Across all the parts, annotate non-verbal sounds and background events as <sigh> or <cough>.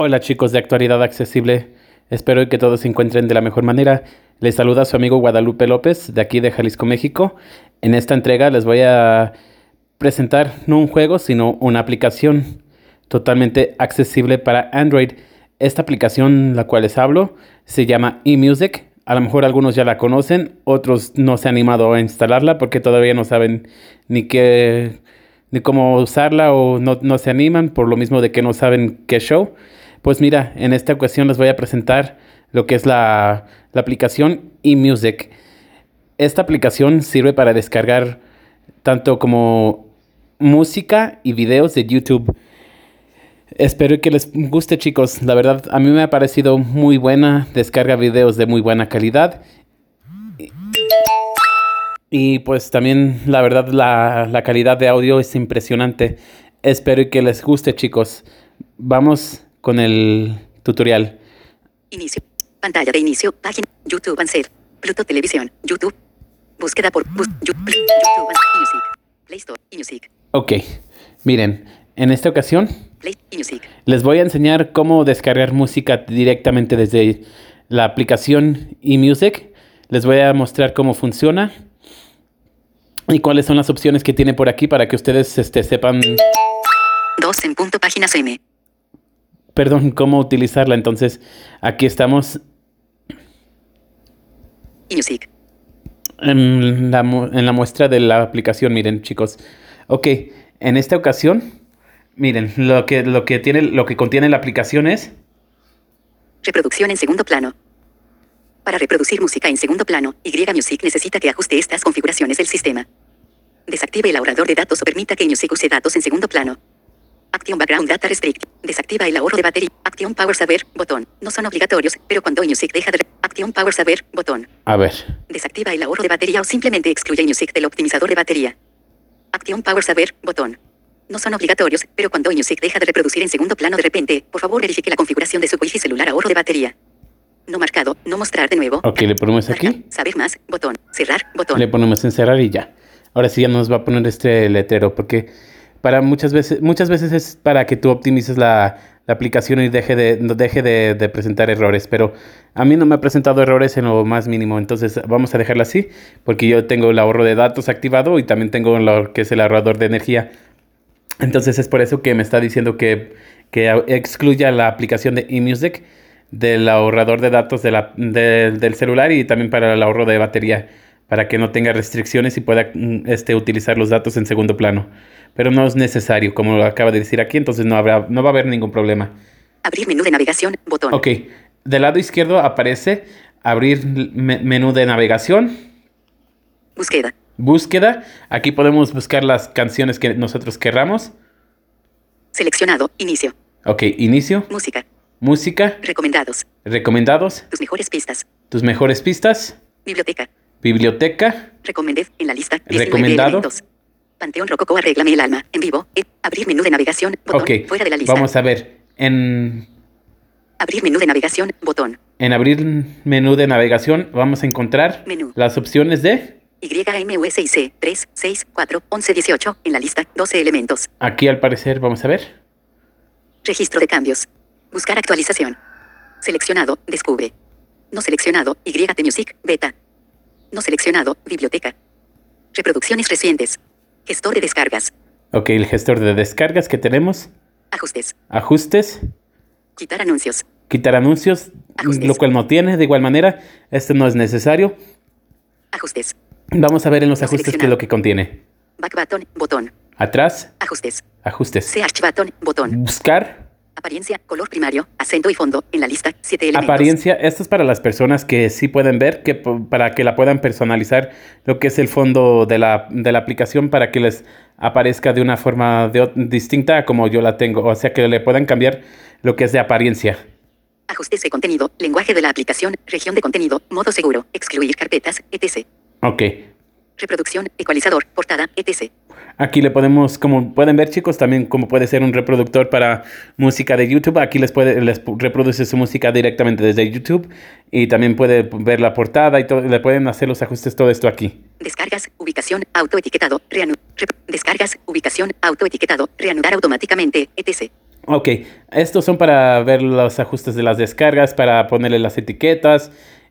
Hola chicos de Actualidad Accesible, espero que todos se encuentren de la mejor manera. Les saluda su amigo Guadalupe López de aquí de Jalisco, México. En esta entrega les voy a presentar no un juego, sino una aplicación totalmente accesible para Android. Esta aplicación, la cual les hablo, se llama eMusic. A lo mejor algunos ya la conocen, otros no se han animado a instalarla porque todavía no saben ni qué ni cómo usarla o no, no se animan por lo mismo de que no saben qué show. Pues mira, en esta ocasión les voy a presentar lo que es la, aplicación eMusic. Esta aplicación sirve para descargar tanto como música y videos de YouTube. Espero que les guste chicos. La verdad, a mí me ha parecido muy buena. Descarga videos de muy buena calidad. Y pues también la verdad la, la calidad de audio es impresionante. Espero que les guste chicos. Vamos con el tutorial. Inicio. Pantalla de inicio. Página. YouTube Answer. Pluto Televisión. YouTube. Búsqueda por YouTube. Music. Play Store. Music. Ok. Miren, en esta ocasión Play Music. les voy a enseñar cómo descargar música directamente desde la aplicación eMusic. Les voy a mostrar cómo funciona y cuáles son las opciones que tiene por aquí para que ustedes este, sepan, Dos en punto páginas M. perdón, cómo utilizarla. Entonces, aquí estamos Music. en la, en la muestra de la aplicación, miren chicos. Ok, en esta ocasión, miren, lo que, lo que, tiene, lo que contiene la aplicación es... Reproducción en segundo plano. Para reproducir música en segundo plano, Y Music necesita que ajuste estas configuraciones del sistema. Desactive el ahorrador de datos o permita que Music use datos en segundo plano. Action Background Data Restrict. Desactiva el ahorro de batería. Action Power Saver, botón. No son obligatorios, pero cuando Music deja de... Action Power Saver, botón. A ver, Desactiva el ahorro de batería o simplemente excluye Music del optimizador de batería. Action Power Saver, botón. No son obligatorios, pero cuando Music deja de reproducir en segundo plano de repente, por favor verifique la configuración de su Wi-Fi celular ahorro de batería. No marcado, no mostrar de nuevo. ok, le ponemos aquí. Saber más, botón. Cerrar, botón. Le ponemos encerrar y ya. Ahora sí ya nos va a poner este letrero porque para muchas veces, muchas veces es para que tú optimices la, la aplicación y deje de, deje de, presentar errores. Pero a mí no me ha presentado errores en lo más mínimo. Entonces vamos a dejarla así porque yo tengo el ahorro de datos activado y también tengo lo que es el ahorrador de energía. Entonces es por eso que me está diciendo que, que excluya la aplicación de eMusic del ahorrador de datos de la- de- del celular y también para el ahorro de batería, para que no tenga restricciones y pueda mm, este, utilizar los datos en segundo plano. Pero no es necesario, como lo acaba de decir aquí, entonces no, habrá, no va a haber ningún problema. Abrir menú de navegación, botón. Ok, del lado izquierdo aparece abrir me- menú de navegación, Búsqueda. búsqueda. Aquí podemos buscar las canciones que nosotros querramos. Seleccionado. Inicio. Ok, inicio, Música. música, Recomendados. recomendados, Tus mejores pistas. tus mejores pistas, Biblioteca. biblioteca, Recomended en la lista. 19 Recomendado. elementos. Panteón Rococó Arréglame el alma. En vivo. eh, abrir menú de navegación. Botón. Fuera de la lista. vamos a ver, en, Abrir menú de navegación. Botón. en abrir menú de navegación vamos a encontrar Menú. las opciones de, YMUSIC 3, 6, 4, 11, 18. En la lista. 12 elementos. aquí al parecer, vamos a ver, Registro de cambios. Buscar actualización. Seleccionado. Descubre. No seleccionado. YT Music. Beta. No seleccionado. Biblioteca. Reproducciones recientes. Gestor de descargas. ok, el gestor de descargas que tenemos, Ajustes. ajustes, Quitar anuncios. quitar anuncios, Ajustes. lo cual no tiene, de igual manera, este no es necesario. Ajustes. Vamos a ver en los No ajustes qué es lo que contiene. Back button. Botón. Atrás, Ajustes. ajustes, Search button. Botón. buscar, Apariencia. Color primario. Acento y fondo. En la lista. 7 elementos. Apariencia, esto es para las personas que sí pueden ver, que para que la puedan personalizar lo que es el fondo de la, de la aplicación para que les aparezca de una forma de distinta a como yo la tengo, o sea que le puedan cambiar lo que es de apariencia. Ajustes de contenido. Lenguaje de la aplicación. Región de contenido. Modo seguro. Excluir carpetas. etc. Ok, Reproducción. Ecualizador. Portada. etc. aquí le podemos, como pueden ver chicos, también como puede ser un reproductor para música de YouTube, aquí les puede, les reproduce su música directamente desde YouTube y también puede ver la portada y todo, le pueden hacer los ajustes todo esto aquí. Descargas, ubicación, autoetiquetado, reanudar. Descargas, ubicación, autoetiquetado, reanudar automáticamente, etc. Ok, estos son para ver los ajustes de las descargas, para ponerle las etiquetas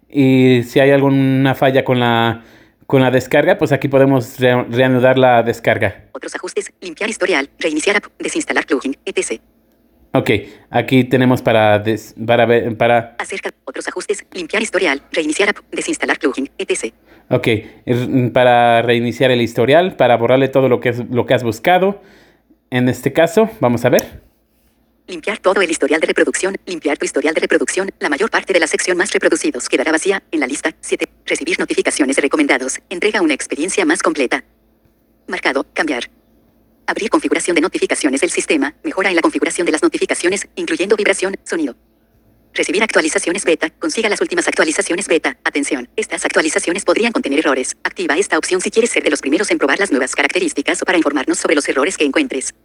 y si hay alguna falla con la, con la descarga, pues aquí podemos re- reanudar la descarga. Otros ajustes, limpiar historial, reiniciar app, desinstalar plugin, etc. Ok, aquí tenemos para, des- para, ver- para Acerca, otros ajustes, limpiar historial, reiniciar app, desinstalar plugin, etc. Ok, para reiniciar el historial, para borrarle todo lo que, es, lo que has buscado. En este caso, vamos a ver. Limpiar todo el historial de reproducción, limpiar tu historial de reproducción, la mayor parte de la sección más reproducidos quedará vacía, en la lista 7. Recibir notificaciones recomendados, entrega una experiencia más completa. Marcado, cambiar. Abrir configuración de notificaciones del sistema, mejora en la configuración de las notificaciones, incluyendo vibración, sonido. Recibir actualizaciones beta, consiga las últimas actualizaciones beta. Atención, estas actualizaciones podrían contener errores. Activa esta opción si quieres ser de los primeros en probar las nuevas características o para informarnos sobre los errores que encuentres.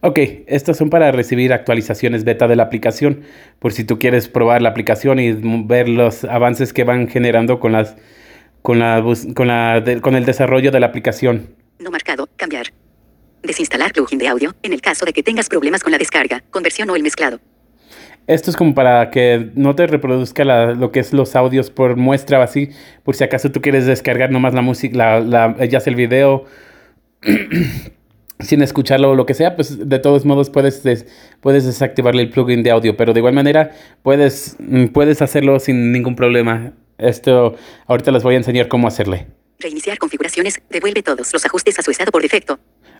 Ok, estos son para recibir actualizaciones beta de la aplicación, por si tú quieres probar la aplicación y ver los avances que van generando con, las, con, la, con, la, de- con el desarrollo de la aplicación. No marcado, cambiar. Desinstalar plugin de audio, en el caso de que tengas problemas con la descarga, conversión o el mezclado. Esto es como para que no te reproduzca lo que es los audios por muestra o así, por si acaso tú quieres descargar nomás la música, la, ya sea el video, <clears throat> sin escucharlo o lo que sea, pues de todos modos puedes, des- puedes desactivarle el plugin de audio, pero de igual manera puedes, mm, puedes hacerlo sin ningún problema. Esto ahorita les voy a enseñar cómo hacerle. Reiniciar configuraciones, devuelve todos los ajustes a su estado por defecto.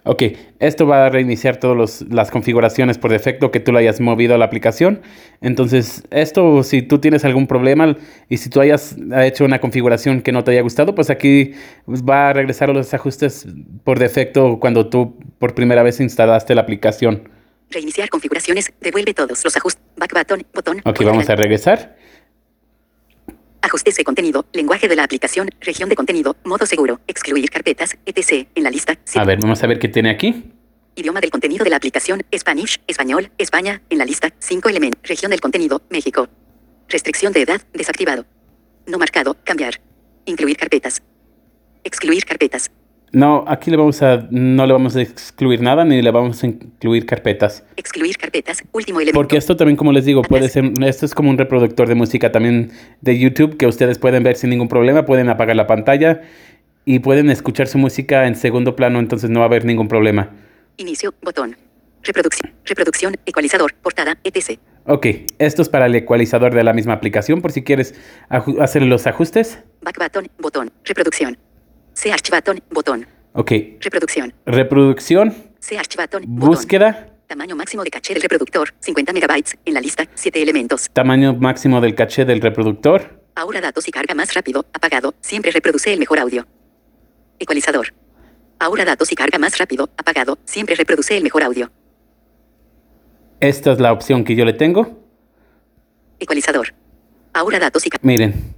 Ok, esto va a reiniciar todas las configuraciones por defecto que tú le hayas movido a la aplicación. Entonces, esto, si tú tienes algún problema y si tú hayas hecho una configuración que no te haya gustado, pues aquí va a regresar los ajustes por defecto cuando tú por primera vez instalaste la aplicación. Reiniciar configuraciones, devuelve todos los ajustes. Back button, botón. Ok, vamos a regresar. Ajustes de contenido, lenguaje de la aplicación, región de contenido, modo seguro, excluir carpetas, etc. En la lista, sí. A ver, vamos a ver qué tiene aquí. Idioma del contenido de la aplicación, Spanish, español, España, en la lista, 5 elementos. Región del contenido, México. Restricción de edad, desactivado. No marcado, cambiar. Incluir carpetas. Excluir carpetas. No, aquí le vamos a, no le vamos a excluir nada ni le vamos a incluir carpetas. Excluir carpetas, último elemento. Porque esto también, como les digo, puede ser, esto es como un reproductor de música también de YouTube que ustedes pueden ver sin ningún problema, pueden apagar la pantalla y pueden escuchar su música en segundo plano, entonces no va a haber ningún problema. Inicio, botón. Reproducción, reproducción, ecualizador, portada, etc. Ok, esto es para el ecualizador de la misma aplicación, por si quieres hacer los ajustes. Back button, botón. Reproducción. C archivatón, botón. Ok, Reproducción. reproducción, archivatón, botón. búsqueda, Tamaño máximo de caché del reproductor, 50 megabytes. En la lista, 7 elementos. tamaño máximo del caché del reproductor. Ahora datos y carga más rápido, apagado, siempre reproduce el mejor audio. Ecualizador. Ahora datos y carga más rápido, apagado, siempre reproduce el mejor audio. Esta es la opción que yo le tengo. Ecualizador. Ahora datos y carga. Miren,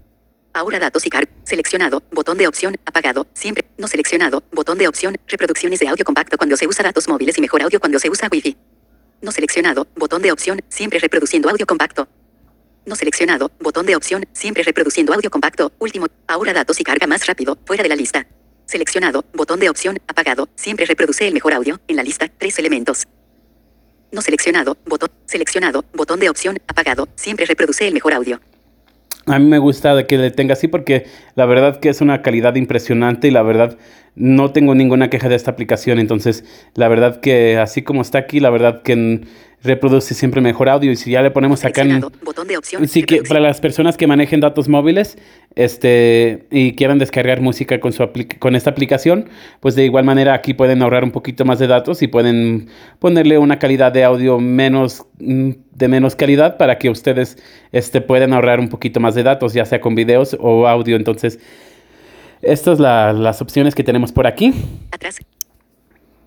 Ahora datos y carga. Seleccionado, botón de opción, apagado, siempre. No seleccionado, botón de opción, reproducciones de audio compacto cuando se usa datos móviles y mejor audio cuando se usa Wi-Fi. No seleccionado, botón de opción, siempre reproduciendo audio compacto. No seleccionado, botón de opción, siempre reproduciendo audio compacto. Último, ahora datos y carga más rápido, fuera de la lista. Seleccionado, botón de opción, apagado, siempre reproduce el mejor audio, en la lista, tres elementos. No seleccionado, botón, seleccionado, botón de opción, apagado, siempre reproduce el mejor audio. A mí me gusta que le tenga así porque la verdad que es una calidad impresionante y la verdad no tengo ninguna queja de esta aplicación. Entonces, la verdad que así como está aquí, la verdad que reproduce siempre mejor audio. Y si ya le ponemos acá en... Botón de opción, Sí, que para las personas que manejen datos móviles este, y quieran descargar música con, su con esta aplicación, pues de igual manera aquí pueden ahorrar un poquito más de datos y pueden ponerle una calidad de audio menos de menos calidad para que ustedes este, puedan ahorrar un poquito más de datos, ya sea con videos o audio. Entonces, estas son las opciones que tenemos por aquí. Atrás.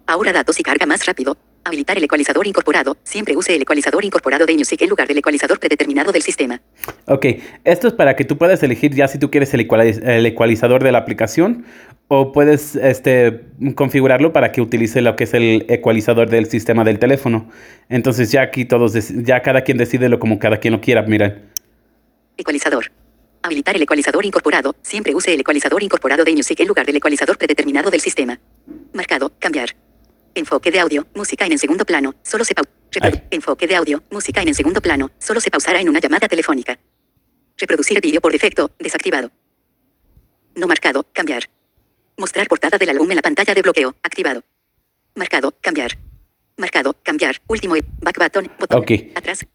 Ahora datos y carga más rápido. Habilitar el ecualizador incorporado. Siempre use el ecualizador incorporado de Music en lugar del ecualizador predeterminado del sistema. Ok, esto es para que tú puedas elegir ya si tú quieres el, ecualiz- el ecualizador de la aplicación o puedes este, configurarlo para que utilice lo que es el ecualizador del sistema del teléfono. Entonces ya aquí todos, ya cada quien decide lo como cada quien lo quiera, miren. Ecualizador. Habilitar el ecualizador incorporado. Siempre use el ecualizador incorporado de Music en lugar del ecualizador predeterminado del sistema. Marcado. Cambiar. Enfoque de audio, música en el segundo plano, solo se pau- reprodu- Ay. Enfoque de audio, música en el segundo plano, solo se pausará en una llamada telefónica. Reproducir vídeo por defecto, desactivado. No marcado, cambiar. Mostrar portada del álbum en la pantalla de bloqueo, activado. Marcado, cambiar. Marcado, cambiar. Último, back button, botón. Atrás.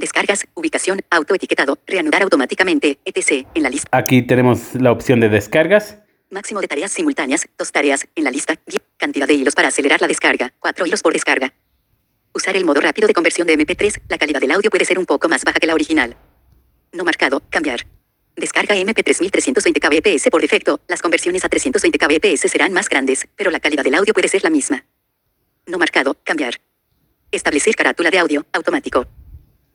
Descargas, ubicación, autoetiquetado, reanudar automáticamente, etc. En la lista. Aquí tenemos la opción de descargas. Máximo de tareas simultáneas, dos tareas, en la lista, cantidad de hilos para acelerar la descarga, cuatro hilos por descarga. Usar el modo rápido de conversión de MP3, la calidad del audio puede ser un poco más baja que la original. No marcado, cambiar. Descarga MP3 1320 kbps por defecto, las conversiones a 320 kbps serán más grandes, pero la calidad del audio puede ser la misma. No marcado, cambiar. Establecer carátula de audio, automático.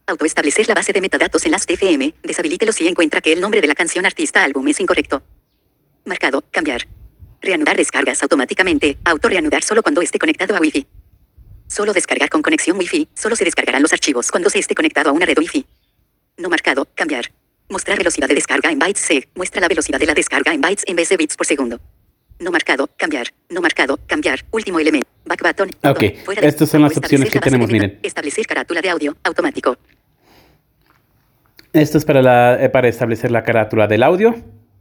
Autoestablecer la base de metadatos en las TFM, deshabilítelo si encuentra que el nombre de la canción artista álbum es incorrecto. Marcado, cambiar. Reanudar descargas automáticamente, auto reanudar solo cuando esté conectado a Wi-Fi. Solo descargar con conexión Wi-Fi, solo se descargarán los archivos cuando se esté conectado a una red Wi-Fi. No marcado, cambiar. Mostrar velocidad de descarga en bytes seg, muestra la velocidad de la descarga en bytes en vez de bits por segundo. No marcado, cambiar. No marcado, cambiar. Último elemento. Back button. Ok, fuera de- estas son las opciones que tenemos, miren. Establecer carátula de audio, automático. Esto es para, la, eh, para establecer la carátula del audio.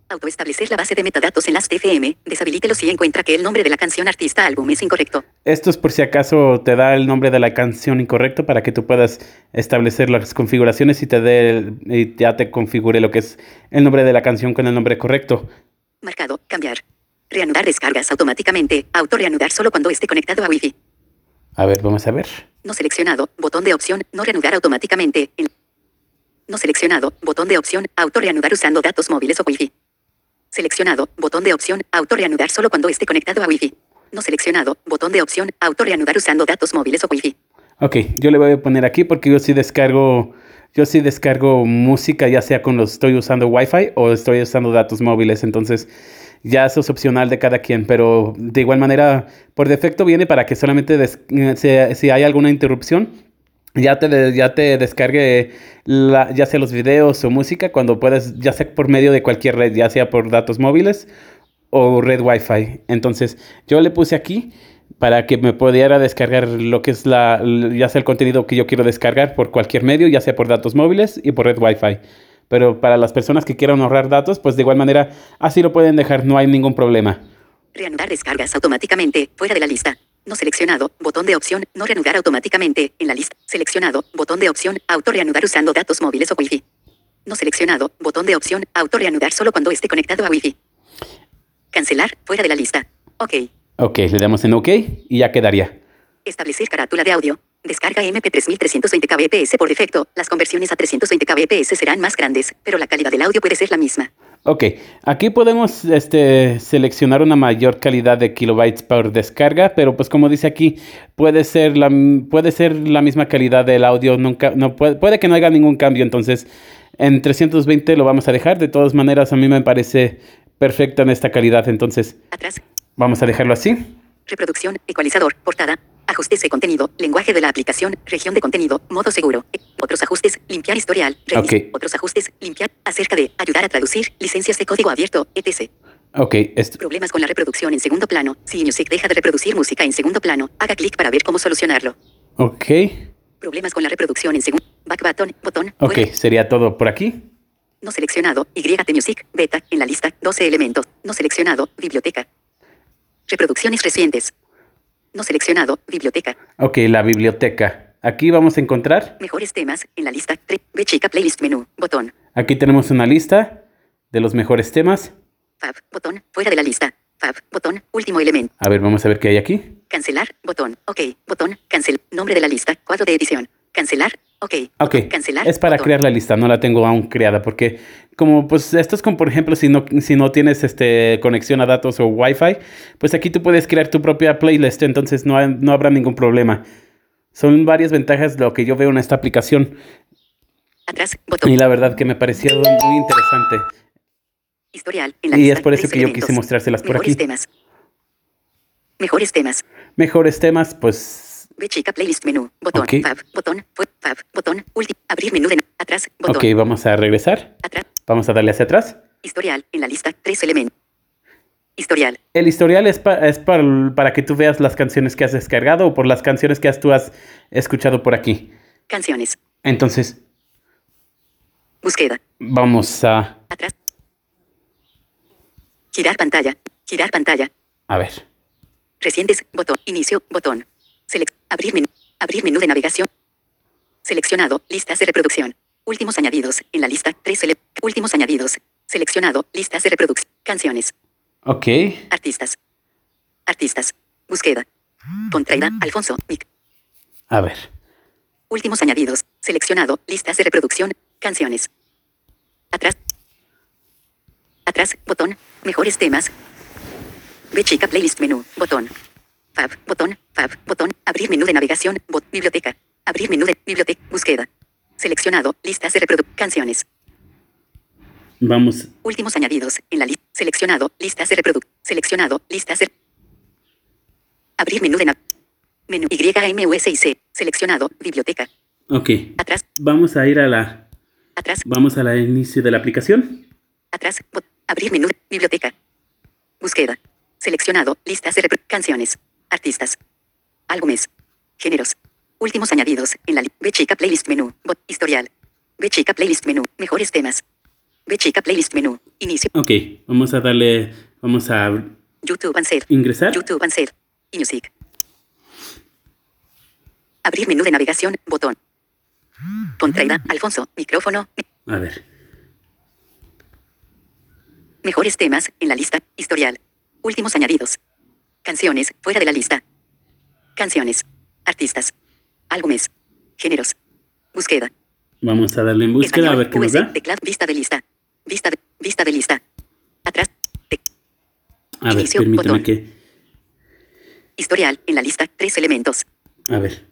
Autoestablecer la base de metadatos en las TFM, deshabilítelo si encuentra que el nombre de la canción artista álbum es incorrecto. Esto es por si acaso te da el nombre de la canción incorrecto para que tú puedas establecer las configuraciones y te dé el- y ya te configure lo que es el nombre de la canción con el nombre correcto. Marcado, cambiar. Reanudar descargas automáticamente, auto reanudar solo cuando esté conectado a Wi-Fi. A ver, vamos a ver. No seleccionado, botón de opción, no reanudar automáticamente. en- No seleccionado, botón de opción, auto reanudar usando datos móviles o Wi-Fi. Seleccionado, botón de opción, auto reanudar solo cuando esté conectado a Wi-Fi. No seleccionado, botón de opción, auto reanudar usando datos móviles o Wi-Fi. Ok, yo le voy a poner aquí porque yo sí descargo, yo sí descargo música, ya sea cuando estoy usando Wi-Fi o estoy usando datos móviles, entonces ya eso es opcional de cada quien, pero de igual manera, por defecto viene para que solamente eh, si hay alguna interrupción, ya te, ya te descargue la- ya sea los videos o música cuando puedas, ya sea por medio de cualquier red, ya sea por datos móviles o red Wi-Fi. Entonces, yo le puse aquí para que me pudiera descargar lo que es la, ya sea el contenido que yo quiero descargar por cualquier medio, ya sea por datos móviles y por red Wi-Fi. Pero para las personas que quieran ahorrar datos, pues de igual manera así lo pueden dejar, no hay ningún problema. Reanudar descargas automáticamente, fuera de la lista. No seleccionado, botón de opción, no reanudar automáticamente, en la lista. Seleccionado, botón de opción, auto reanudar usando datos móviles o Wi-Fi. No seleccionado, botón de opción, auto reanudar solo cuando esté conectado a Wi-Fi. Cancelar, fuera de la lista. Ok. Ok, le damos en OK y ya quedaría. Establecer carátula de audio. Descarga MP3 1320 kbps por defecto. Las conversiones a 320 kbps serán más grandes, pero la calidad del audio puede ser la misma. Ok, aquí podemos este, seleccionar una mayor calidad de kilobytes por descarga, pero pues como dice aquí, puede ser la, puede ser la misma calidad del audio, nunca, no puede, puede que no haya ningún cambio, entonces en 320 lo vamos a dejar, de todas maneras a mí me parece perfecta en esta calidad, entonces Atrás. vamos a dejarlo así. Reproducción, ecualizador, portada. Ajustes de contenido, lenguaje de la aplicación, región de contenido, modo seguro. Otros ajustes, limpiar historial, revis- Ok. Otros ajustes, limpiar, acerca de, ayudar a traducir, licencias de código abierto, etc. Ok, esto, Problemas con la reproducción en segundo plano. Si Music deja de reproducir música en segundo plano, haga clic para ver cómo solucionarlo. ok, Problemas con la reproducción en segundo. Back button, botón. ok, fuera. sería todo por aquí. No seleccionado, YT Music, beta, en la lista, 12 elementos. No seleccionado, biblioteca. Reproducciones recientes. No seleccionado, biblioteca. Ok, la biblioteca. Aquí vamos a encontrar, Mejores temas, en la lista, 3, B chica playlist menú, botón. aquí tenemos una lista de los mejores temas. Fab, botón, fuera de la lista. Fab, botón, último elemento. A ver, vamos a ver qué hay aquí. Cancelar, botón, ok, botón, cancel, nombre de la lista, cuadro de edición. Cancelar, ok. Ok, cancelar. es para botón. crear la lista, no la tengo aún creada porque como pues esto es como por ejemplo si no, si no tienes este, conexión a datos o wifi, pues aquí tú puedes crear tu propia playlist, entonces no, hay- no habrá ningún problema. Son varias ventajas lo que yo veo en esta aplicación Atrás, botón. y la verdad que me pareció muy interesante. Historial, en la Y es por eso que yo quise mostrárselas por Mejores aquí. temas. Mejores temas. Mejores temas, pues B chica playlist menú, botón, Ok. fab, botón, fue, fab, botón, último, abrir menú de atrás, botón, ok, vamos a regresar. atrás, Vamos a darle hacia atrás. historial, en la lista, tres elementos. Historial. El historial es, pa- es par- para que tú veas las canciones que has descargado o por las canciones que has- tú has escuchado por aquí. Canciones. Entonces, Búsqueda. vamos a... Atrás. Girar pantalla. Girar pantalla. A ver. Recientes. Botón. Inicio. Botón. Selec abrir menú. Abrir menú de navegación. Seleccionado. Listas de reproducción. Últimos añadidos. En la lista. Tres Últimos añadidos. Seleccionado. Listas de reproducción. Canciones. Ok. Artistas. Artistas. Búsqueda. Contraída. Alfonso. Mic. A ver. Últimos añadidos. Seleccionado. Listas de reproducción. Canciones. Atrás. Atrás. Botón. Mejores temas. Ve chica playlist menú. Botón. Fab. Botón. Fab. Botón. Abrir menú de navegación. Bot. Biblioteca. Abrir menú de biblioteca. Búsqueda. Seleccionado. Listas de reproducción. Canciones. Vamos. Últimos añadidos. En la lista. Seleccionado. Listas de reproducción. Seleccionado. Listas de. Abrir menú de Menú YMUSIC. Seleccionado. Biblioteca. Ok. Atrás. Vamos a ir a la... Atrás. Vamos a la inicio de la aplicación. Atrás. abrir menú. Biblioteca. Búsqueda. Seleccionado. Listas de repro- canciones. Artistas. Álbumes. Géneros. Últimos añadidos. En la Ve chica playlist menú. Bot. Historial. Ve chica playlist menú. Mejores temas. Ve chica playlist menú. Inicio. Ok. Vamos a darle... Vamos a YouTube Answer. ingresar. YouTube Answer. Y Music. Abrir menú de navegación. Botón. Contraída. Alfonso. Micrófono. A ver. Mejores temas en la lista. Historial. Últimos añadidos. Canciones fuera de la lista. Canciones. Artistas. Álbumes. Géneros. Búsqueda. Vamos a darle en búsqueda a ver qué nos da. teclado, vista de lista. Vista de, vista de lista. Atrás. Te- A ver, inicio, permíteme botón. que... historial en la lista. Tres elementos. A ver.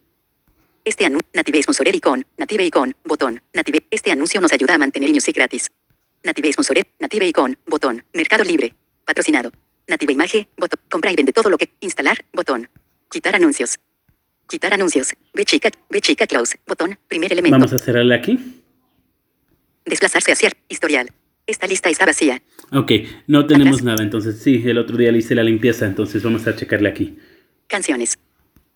Este anuncio. Native Sponsored Icon. Native Icon. Botón. Native. Este anuncio nos ayuda a mantener Music gratis. Native Sponsored. Native Icon. Botón. Mercado Libre. Patrocinado. Native Imagen. Botón. Compra y vende todo lo que. Instalar. Botón. Quitar anuncios. Quitar anuncios. Ve chica. Ve chica close. Botón. Primer elemento. Vamos a cerrarle aquí. Desplazarse hacia. Historial. Esta lista está vacía. Ok. No tenemos Atrás. nada. Entonces, sí, el otro día le hice la limpieza. Entonces, vamos a checarle aquí. Canciones.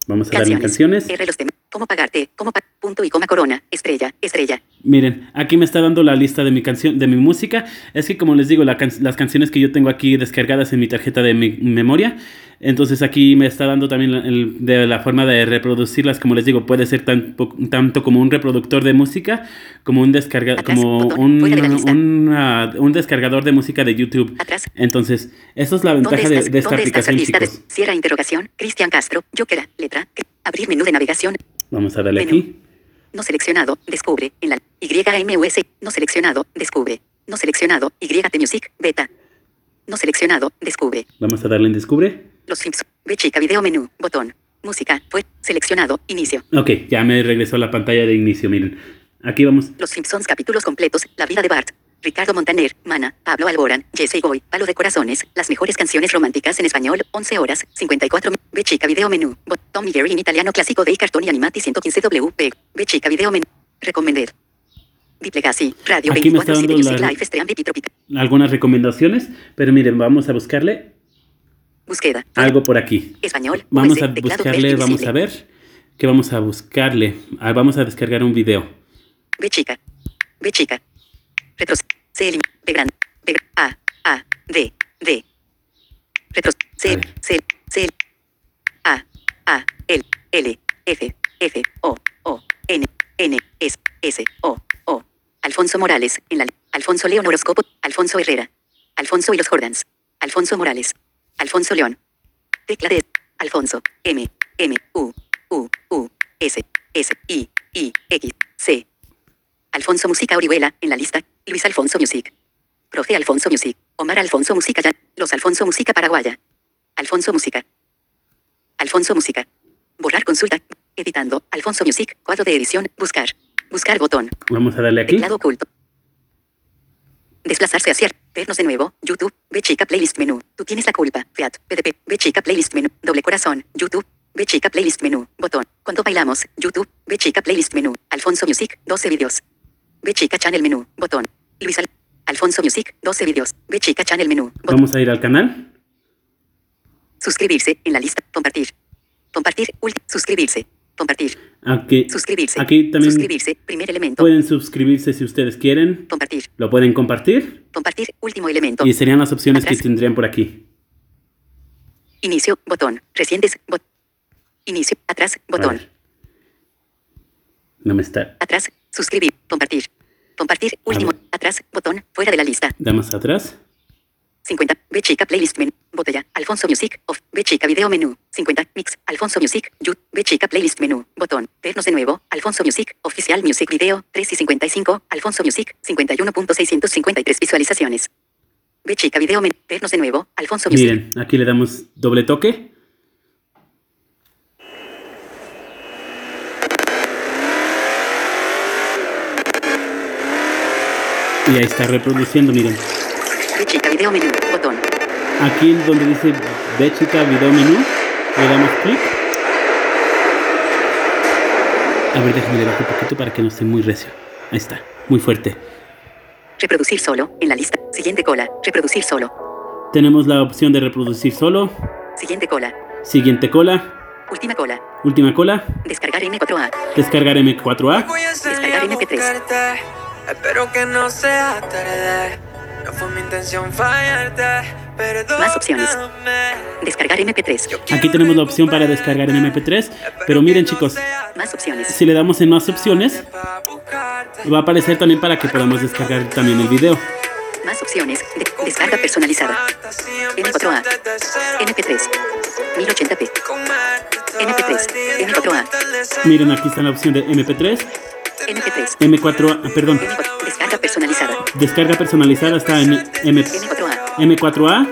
Vamos a darle en Canciones. canciones. R los temas. ¿Cómo pagarte? ¿Cómo pa punto y coma corona? Estrella. Estrella. Miren, aquí me está dando la lista de mi canción, de mi música. Es que como les digo, la can- las canciones que yo tengo aquí descargadas en mi tarjeta de mi memoria. Entonces aquí me está dando también el- de la forma de reproducirlas. Como les digo, puede ser tan, tanto como un reproductor de música, como un descarga, Atrás, como botón, un, de un descargador de música de YouTube. Atrás. Entonces, eso es la ¿Dónde ventaja de, esta aplicación, de cierra interrogación. Cristian Castro. Joker. Letra. Abrir menú de navegación. Vamos a darle Menú. aquí. No seleccionado. Descubre. En la YMUS. No seleccionado. Descubre. No seleccionado. YT Music. Beta. No seleccionado. Descubre. Vamos a darle en descubre. Los Simpsons. Ve chica video menú. Botón. Música. Fue. Seleccionado. Inicio. Ok, ya me regresó a la pantalla de inicio, miren. Aquí vamos. Los Simpsons capítulos completos. La vida de Bart. Ricardo Montaner, Mana, Pablo Alborán, Jesse Goy, Palo de Corazones, las mejores canciones románticas en español, 11 horas, 54 mi- Ve chica video menú, Tom y Jerry en italiano clásico de cartón y animati 115 WP, Ve chica video menú, recomendar. Diplegasi, Radio Aquí me está 24 dando Music la- Live Stream Tropical. Algunas recomendaciones, pero miren, vamos a buscarle Búsqueda. algo por aquí. Español. Vamos a buscarle, vamos a ver. ¿Qué vamos a buscarle? Ah, vamos a descargar un video. Ve chica. Ve chica. C B gran. B A. A. D. D. Retros. A C. C. C. A. A. L. L. F. F. O. O. N. N. S. S. O. O. Alfonso Morales. En la. Alfonso León Horoscopo. Alfonso Herrera. Alfonso y los Jordans. Alfonso Morales. Alfonso León. Tecla de. Alfonso. M. M. U. U. U. S. S. I. I. X. C. Alfonso Música Orihuela, en la lista, Luis Alfonso Music. Profe Alfonso Music, Omar Alfonso Música Los Alfonso Música Paraguaya. Alfonso Música. Alfonso Música. Borrar consulta, editando, Alfonso Music, cuadro de edición, buscar. Buscar botón, Vamos a darle aquí. teclado oculto. Desplazarse hacia, vernos de nuevo, YouTube, ve chica playlist menú, tú tienes la culpa, Fiat, PDP, ve chica playlist menú, doble corazón, YouTube, ve chica playlist menú, botón, cuando bailamos, YouTube, ve chica playlist menú, Alfonso Music, 12 videos. Ve chica channel menú, botón, Luis Al- Alfonso Music, 12 videos, ve chica channel menú, Vamos a ir al canal. Suscribirse en la lista. Compartir. Compartir. Suscribirse. Compartir. Aquí, Suscribirse. aquí también Suscribirse. Primer elemento. pueden suscribirse si ustedes quieren. Compartir. Lo pueden compartir. Compartir. Último elemento. Y serían las opciones que tendrían por aquí. Inicio. Botón. Recientes. Bot. Inicio. Atrás. Botón. No me está. Atrás. Suscribir. Compartir. Compartir. Último. Atrás. Botón. Fuera de la lista. Damos atrás. 50. B chica playlist menú. Botella. Alfonso Music. Off. B chica video menú. 50. Mix. Alfonso Music. Youth. B chica playlist menú. Botón. Vernos de nuevo. Alfonso Music. Oficial Music Video. 3 y 55. Alfonso Music. 51.653 visualizaciones. B chica video menú. Vernos de nuevo. Alfonso Music. Miren, aquí le damos doble toque. Y ahí está reproduciendo, miren. B chica video menú. Botón. Aquí donde dice ve chica video menú, le damos clic. A ver, déjame le bajo un poquito para que no esté muy recio. Ahí está, muy fuerte. Reproducir solo. En la lista. Siguiente cola. Reproducir solo. Tenemos la opción de reproducir solo, Siguiente cola. siguiente cola, Última cola. última cola, Descargar M4A. descargar M4A. Voy a salir Descargar a MP3. Espero que no sea tarde. No fue mi intención fallarte. Perdóname. Más opciones. Descargar MP3. Aquí tenemos la opción para descargar en MP3, pero miren chicos, Más opciones. si le damos en más opciones, va a aparecer también para que podamos descargar también el video. Más opciones. De- descarga personalizada. M4A. MP3. 1080p. MP3, M4A. Miren, aquí está la opción de MP3, MP3. M4A, ah, perdón, M4. Descarga personalizada. descarga personalizada está en M, M4A. M4A,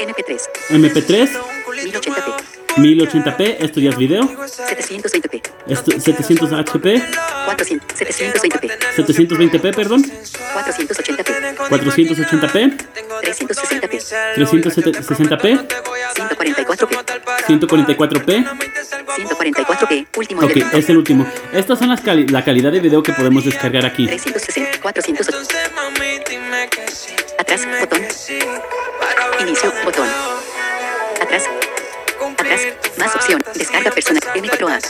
MP3. MP3, 1080p. 1080p, esto ya es video, 720p. esto 700 HP, 400. 720p. 720p, perdón, 480p. 480p, 360p. 360p, 144p. 144p. 144p. Último Ok, elemento. es el último. Estas son las cali- la calidad de video que podemos descargar aquí. 360. 480. Entonces, mami, dime que sí. Atrás. Botón. Inicio. Botón. Atrás. Tu Más opción. Descarga personal. M4A.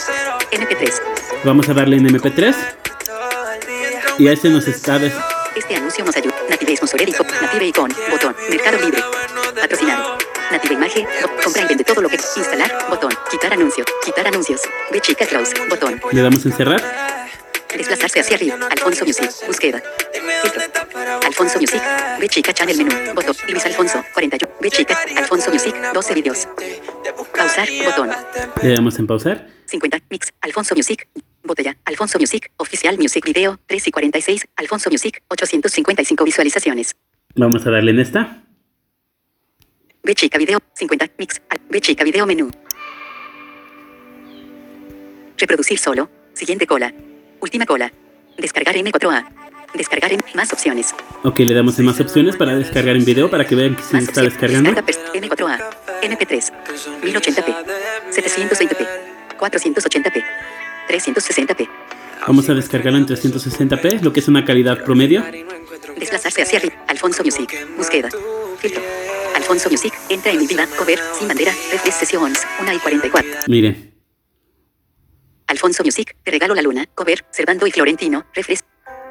MP3. Vamos a darle en MP3 todo el día. y este nos está des- Este anuncio nos ayuda. Native Sponsor Edico. Native Icon. Botón. Mercado Libre. Patrocinado. Native Imagen. Compra y vende todo lo que. Instalar. Botón. Quitar anuncio. Quitar anuncios. Ve chica close. Botón. le damos en cerrar. Desplazarse hacia arriba. Alfonso Music. Búsqueda. Filtro. Alfonso Music. Ve chica channel menú. Botón. Luis Alfonso. 41. Ve chica. Alfonso Music. 12 videos. Pausar. Botón. Le damos en pausar. 50. Mix. Alfonso Music. Botella. Alfonso Music. Oficial Music Video. 3 y 46. Alfonso Music. 855 visualizaciones. Vamos a darle en esta. Ve chica video. 50. Mix. Ve chica video menú. Reproducir solo. Siguiente cola. Última cola. Descargar M4A. Descargar en más opciones. Ok, le damos en más opciones para descargar en video para que vean que sí Más está opciones. descargando. Descarga pers- M4A. MP3. 1080p. 720p. 480p. 360p. Vamos a descargarlo en 360p, lo que es una calidad promedio. Desplazarse hacia arriba. Alfonso Music. Búsqueda. Filtro. Alfonso Music. Entra en mi vida. Cover. Sin bandera. Refresh Sessions. 1 y 44. Miren, Alfonso Music. Te regalo la luna. Cover. Servando y Florentino. Refresh.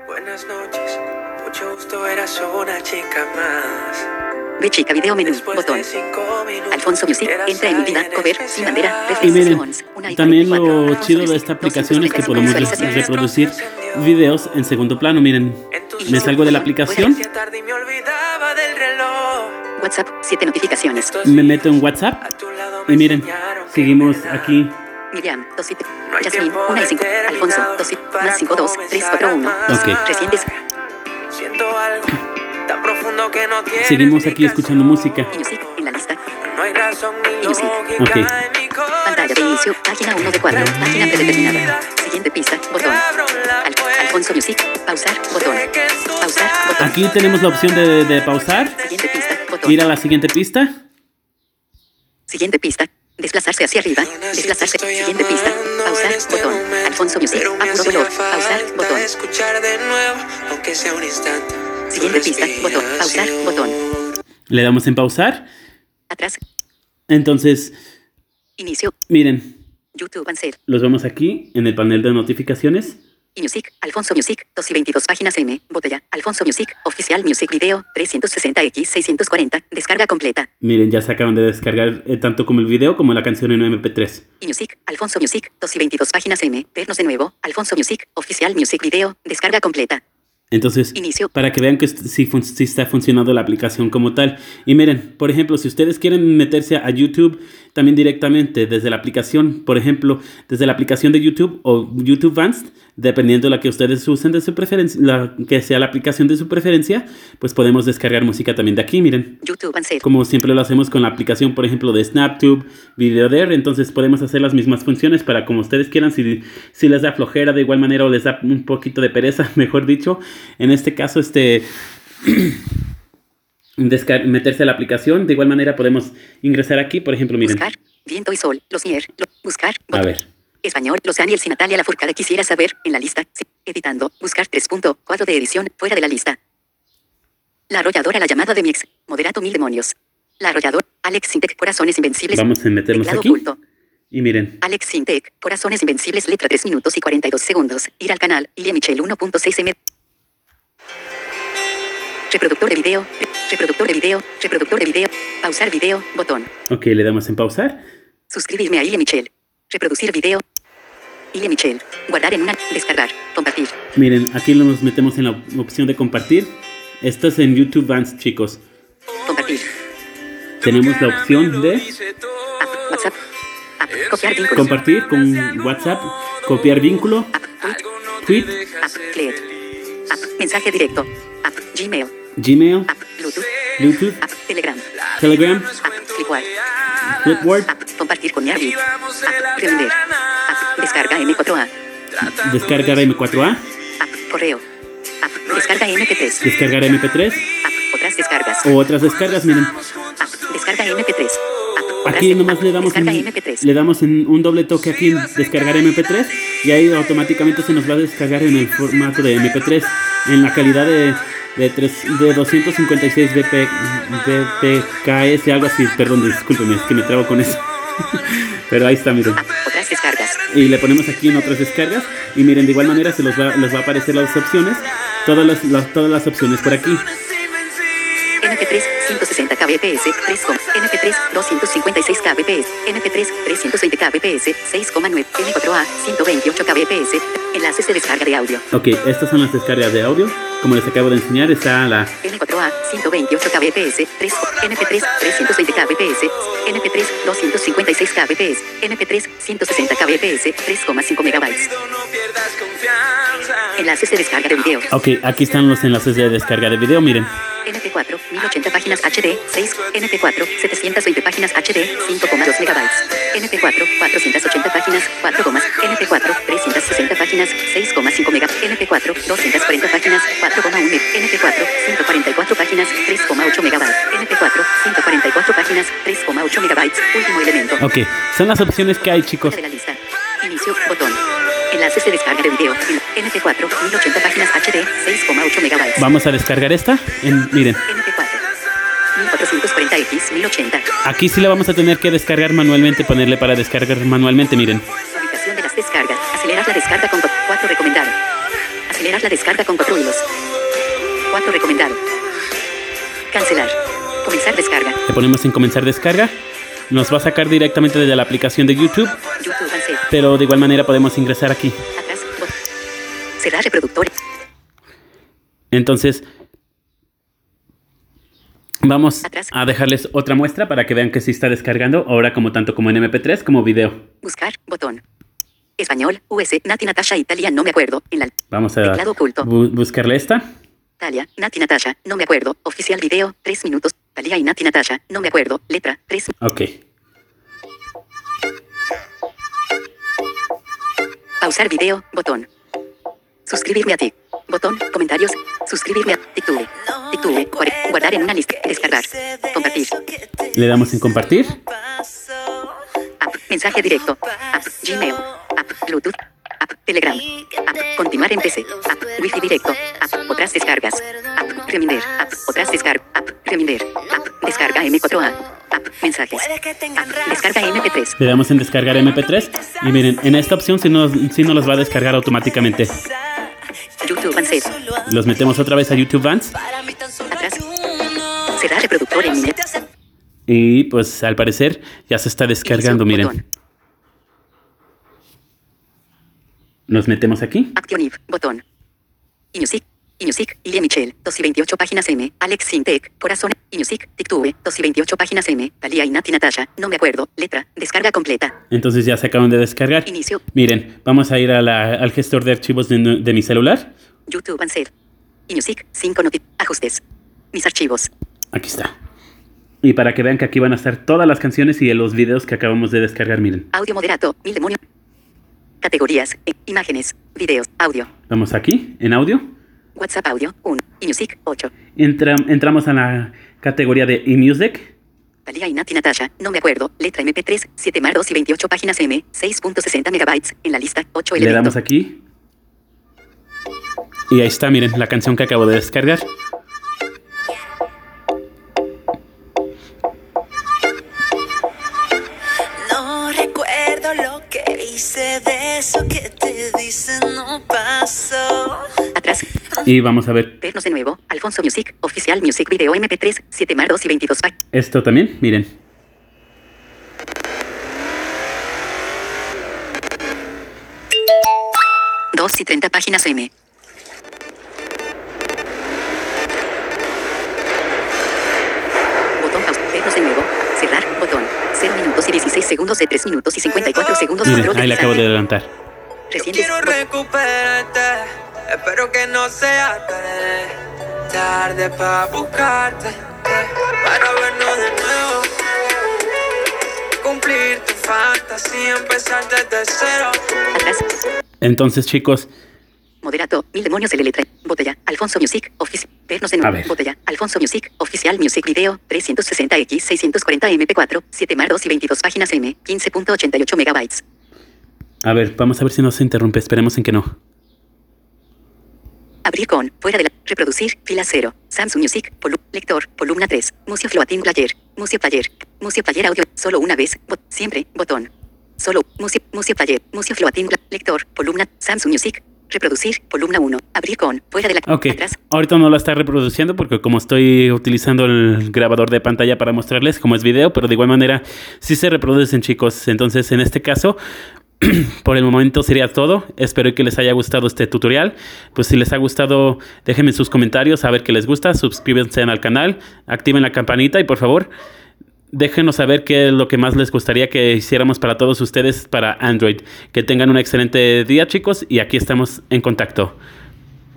Buenas noches. Mucho gusto, eras una chica más. Ve chica video menú. Después Botón. de cinco minutos, Alfonso Music. Entra en mi vida. Cover. Sin bandera. especial. y miren, Sessions. 1 y también 44. lo chido de esta aplicación es que 255 podemos reproducir videos en segundo plano. Miren, me salgo de la aplicación. WhatsApp. 7 notificaciones. Me meto en WhatsApp y miren, seguimos aquí. Miriam. 2 y No hay Jasmine. tiempo 1 y de 5. Alfonso. 2 y Más 5 2 3 4 1. Ok. Recientes. Siento algo tan profundo que no tiene Seguimos aquí escuchando música. Y Music. En la lista. No hay razón ni Music. lógica Ok. en mi corazón. Pantalla de inicio. Página 1 de 4. Página predeterminada. Siguiente pista. Botón. Al- Alfonso Music. Pausar. Botón. Pausar. Botón. Aquí tenemos la opción de, de pausar, Siguiente pista. Botón. ir a la siguiente pista. Siguiente pista. Desplazarse hacia arriba. Desplazarse. Siguiente pista. Pausar. Botón. Alfonso Music. Apuro hacía dolor. Pausar. Botón. escuchar de nuevo, aunque sea un instante. Siguiente pista. Botón. Pausar. Botón. Le damos en pausar. Atrás. Entonces, Inicio. miren, YouTube los vemos aquí en el panel de notificaciones. Music, Alfonso Music, 2 y 22 páginas M, botella, Alfonso Music, Oficial Music Video, 360x 640, descarga completa. Miren, ya se acaban de descargar eh, tanto como el video como la canción en MP3. Y Music, Alfonso Music, 2 y 22 páginas M, vernos de nuevo, Alfonso Music, Oficial Music Video, descarga completa. Entonces, Inicio. para que vean que si, fun- si está funcionando la aplicación como tal. Y miren, por ejemplo, si ustedes quieren meterse a YouTube también directamente desde la aplicación, por ejemplo, desde la aplicación de YouTube o YouTube Advanced, dependiendo de la que ustedes usen de su preferencia, la que sea la aplicación de su preferencia, pues podemos descargar música también de aquí, miren. YouTube Answer. Como siempre lo hacemos con la aplicación, por ejemplo, de SnapTube, VideoDare, entonces podemos hacer las mismas funciones para como ustedes quieran, si, si les da flojera de igual manera o les da un poquito de pereza, <laughs> mejor dicho. En este caso, este <clears throat> descar- meterse a la aplicación, de igual manera podemos ingresar aquí, por ejemplo, miren, Buscar, viento y sol, los mier, lo- buscar, a ver, Español, los Daniels y Natalia Lafourcade quisiera saber, en la lista, editando, buscar 3.4 de edición, fuera de la lista. La arrolladora, la llamada de mi ex, moderato mil demonios. La arrolladora, Alex Sintec, corazones invencibles. vamos a meternos aquí oculto. y miren, Alex Sintec, corazones invencibles, letra 3 minutos y 42 segundos. Ir al canal, Ilia Michel 1.6 m. Reproductor de video, re- reproductor de video, reproductor de video, pausar video, botón. ok, le damos en pausar, Suscribirme a Ilia Michel. Reproducir video. Ilia Michel. Guardar en una. Descargar. Compartir. miren, aquí nos metemos en la opción de compartir, esto es en YouTube Advanced, chicos, Compartir. tenemos la opción de... App. WhatsApp. App. Copiar vínculos. compartir con WhatsApp, copiar vínculo, App. Tweet. App. App. Mensaje directo. App. Gmail. Gmail, App. Bluetooth. Bluetooth, App. Telegram. Telegram, App. Flipboard. Compartir con. App. Revender. App. Descarga M4A. descargar MP4A, App. Correo. App. Descarga MP3. descargar MP3 App. Otras descargas. o otras descargas, miren, App. Descarga MP3. App. Otras aquí nomás le damos MP3. le damos en un doble toque aquí en descargar MP3 y ahí automáticamente se nos va a descargar en el formato de MP3 en la calidad de de, tres- de 256 BP, BPKS, algo así, perdón, discúlpenme, es que me trabo con eso. <laughs> Pero ahí está, miren. Otras descargas. y le ponemos aquí en otras descargas y miren de igual manera se los va, les va a aparecer las opciones todas las, las- todas las opciones por aquí MP3 160 kbps 3, MP3 256 kbps MP3 320 kbps 6,9 M4A 128 kbps. Enlaces de descarga de audio. Ok estas son las descargas de audio. Como les acabo de enseñar está la M4A 128 kbps 3 MP3 320 kbps MP3 256 kbps MP3 160 kbps 3,5 megabytes. Enlaces de descarga de video. Ok aquí están los enlaces de descarga de video miren MP4 1080 páginas HD 6 MP4 720 páginas HD 5,2 megabytes. MP4 480 páginas 4, MP4 360 páginas 6,5 mega. MP4 240 páginas 4,1 meg- MP4 144 páginas 3,8 megabytes. MP4 144 páginas 3,8 megabytes. Último elemento. Ok son las opciones que hay chicos. de la lista. Inicio, botón. Enlaces de descarga de video. MP4, 1080 páginas HD, 6,8 megabytes. vamos a descargar esta en, miren MP4. 1440x, 1080. aquí sí la vamos a tener que descargar manualmente ponerle para descargar manualmente miren Ubicación de las descargas. Acelerar la descarga con 4 recomendado. Acelerar la descarga con 4 hilos. 4 recomendado. Cancelar. Comenzar descarga. le ponemos en comenzar descarga nos va a sacar directamente desde la aplicación de YouTube YouTube. Pero de igual manera podemos ingresar aquí Cerrar reproductor. Entonces, vamos a dejarles otra muestra para que vean que sí está descargando, ahora como tanto como en MP3 como video. Buscar. Botón. Español. US. Nati Natasha Italia. No me acuerdo. En la Vamos a Teclado oculto. bu- buscarle esta. Talia, Nati Natasha, no me acuerdo. Oficial video, 3 minutos. Talia y Nati Natasha, no me acuerdo. Letra, 3. Ok. Pausar video, botón. Suscribirme a ti. Botón, comentarios. Suscribirme a. TikTok, cuare- guardar en una lista. Descargar. Compartir. Le damos en compartir. App, mensaje directo. App, Gmail. App, Bluetooth. App, Telegram. App, continuar en PC. App, Wi-Fi directo. App, otras descargas. App, Reminder. App, otras descargas. App, Reminder. App, descarga M4A. App, mensajes. Descarga MP3. Le damos en descargar MP3 y miren, en esta opción sí nos, sí nos los va a descargar automáticamente. YouTube. Los metemos otra vez a YouTube Vans Atrás. Cerrar reproductor en línea. y pues al parecer ya se está descargando, miren. botón. Nos metemos aquí. Botón. Imusic, Ilia Michel, 2 y 28 páginas M, Alex Sintec, Corazón, Imusic, TikTube, 2 y 28 páginas M, Talia y Nati Natasha, no me acuerdo, letra, descarga completa, Entonces ya se acaban de descargar. inicio, Miren, vamos a ir a la- al gestor de archivos de, de mi celular. YouTube Answer. Imusic, 5 noti, ajustes. Mis archivos, Aquí está. Y para que vean que aquí van a estar todas las canciones y los videos que acabamos de descargar, miren. audio moderato, mil demonios. Categorías, eh, imágenes, videos, audio, Vamos aquí, en audio. WhatsApp audio, 1, Imusic, 8. Entra- entramos a la categoría de eMusic. Talia y Nati Natasha, no me acuerdo, letra MP3, 7 más 2 y 28 páginas M, 6.60 megabytes, en la lista, 8 Le elementos. damos aquí. Y ahí está, miren, la canción que acabo de descargar. No recuerdo lo que hice de eso que te dicen no pasó. Y vamos a ver vernos de nuevo, Alfonso Music, Oficial Music Video MP3, 7 más 2 y 22 páginas. esto también, miren. Dos y 30 páginas M. Botón pausa. Vernos de nuevo. Cerrar. Botón. 0 minutos y 16 segundos de 3 minutos y 54 segundos. Miren, ahí le acabo de adelantar. Recientes. Quiero recuperarte, espero que no sea tarde, tarde para buscarte, para vernos de nuevo, cumplir tu fantasía, empezar desde cero. Atrás. Entonces, chicos, Moderato. Mil demonios de letra. Botella. Alfonso Music. Oficial. Vernos nuevo. ver. Botella. Alfonso Music. Oficial Music Video. 360x 640 MP4. 7 más 2 y 22 páginas M. 15.88 megabytes. a ver, vamos a ver si no se interrumpe. Esperemos en que no. Abrir con, fuera de la, reproducir, fila 0, Samsung Music, volu- lector, columna 3, Museo Floating Player, Museo Player, Museo Player Audio, solo una vez, bot- siempre, botón. Solo, Museo, Museo Player, Museo Floating Pla- lector, columna, Samsung Music, reproducir, columna 1, abrir con, fuera de la, Ok, atrás, ahorita no lo está reproduciendo porque como estoy utilizando el grabador de pantalla para mostrarles como es video, pero de igual manera sí se reproducen chicos. Entonces en este caso, <clears throat> por el momento sería todo. Espero que les haya gustado este tutorial. Pues si les ha gustado, déjenme sus comentarios a ver qué les gusta. Suscríbanse al canal, activen la campanita y por favor... Déjenos saber qué es lo que más les gustaría que hiciéramos para todos ustedes para Android. Que tengan un excelente día chicos y aquí estamos en contacto.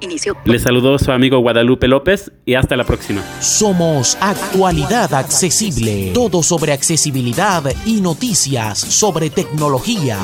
Inicio, Les saludó su amigo Guadalupe López y hasta la próxima. Somos Actualidad Accesible. Todo sobre accesibilidad y noticias sobre tecnología.